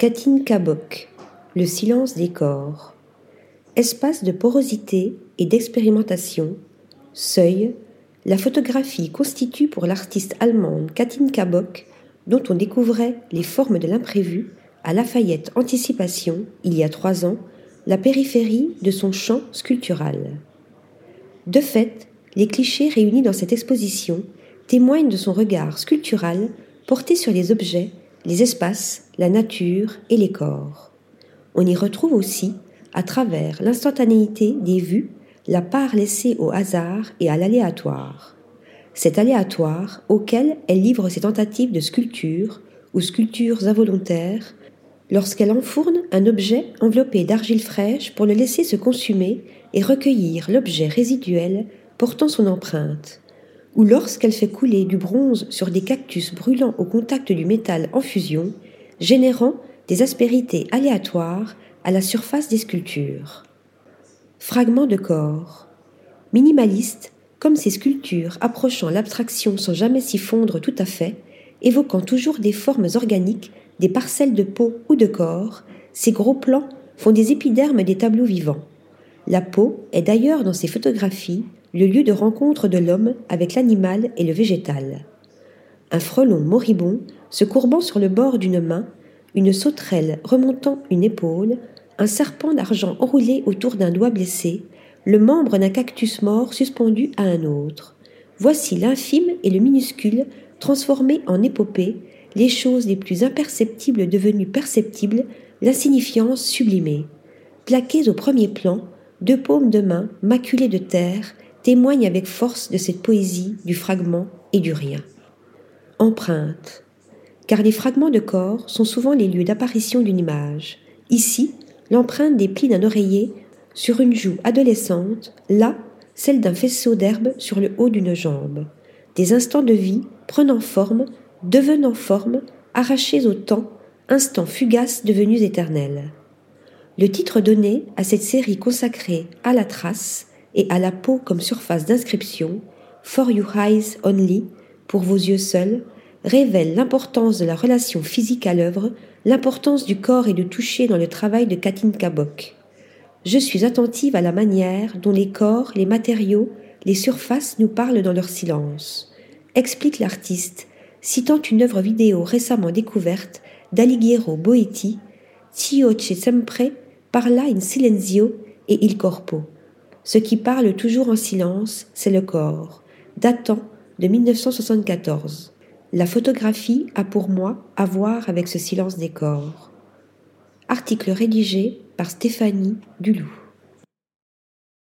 Katine Kabok, Le silence des corps. Espace de porosité et d'expérimentation, seuil, la photographie constitue pour l'artiste allemande Katine Kabok, dont on découvrait les formes de l'imprévu à Lafayette Anticipation il y a trois ans, la périphérie de son champ sculptural. De fait, les clichés réunis dans cette exposition témoignent de son regard sculptural porté sur les objets, les espaces, la nature et les corps. On y retrouve aussi, à travers l'instantanéité des vues, la part laissée au hasard et à l'aléatoire. Cet aléatoire auquel elle livre ses tentatives de sculpture ou sculptures involontaires lorsqu'elle enfourne un objet enveloppé d'argile fraîche pour le laisser se consumer et recueillir l'objet résiduel portant son empreinte, ou lorsqu'elle fait couler du bronze sur des cactus brûlant au contact du métal en fusion, générant des aspérités aléatoires à la surface des sculptures. Fragments de corps. Minimaliste, comme ces sculptures approchant l'abstraction sans jamais s'y fondre tout à fait, évoquant toujours des formes organiques, des parcelles de peau ou de corps, ces gros plans font des épidermes des tableaux vivants. La peau est d'ailleurs dans ces photographies le lieu de rencontre de l'homme avec l'animal et le végétal. Un frelon moribond se courbant sur le bord d'une main, une sauterelle remontant une épaule, un serpent d'argent enroulé autour d'un doigt blessé, le membre d'un cactus mort suspendu à un autre. Voici l'infime et le minuscule transformés en épopée, les choses les plus imperceptibles devenues perceptibles, l'insignifiance sublimée. Plaqués au premier plan, deux paumes de main, maculées de terre, témoignent avec force de cette poésie du fragment et du rien. Empreinte. Car les fragments de corps sont souvent les lieux d'apparition d'une image. Ici, l'empreinte des plis d'un oreiller sur une joue adolescente, là, celle d'un faisceau d'herbe sur le haut d'une jambe. Des instants de vie prenant forme, devenant forme, arrachés au temps, instants fugaces devenus éternels. Le titre donné à cette série consacrée à la trace et à la peau comme surface d'inscription, For Your Eyes Only, pour vos yeux seuls, révèle l'importance de la relation physique à l'œuvre, l'importance du corps et du toucher dans le travail de Katyn Kabok. Je suis attentive à la manière dont les corps, les matériaux, les surfaces nous parlent dans leur silence, explique l'artiste, citant une œuvre vidéo récemment découverte d'Alighiero Boetti, Tio ce sempre parla in silenzio et il corpo. Ce qui parle toujours en silence, c'est le corps, datant de 1974. La photographie a pour moi à voir avec ce silence des corps. Article rédigé par Stéphanie Dulou.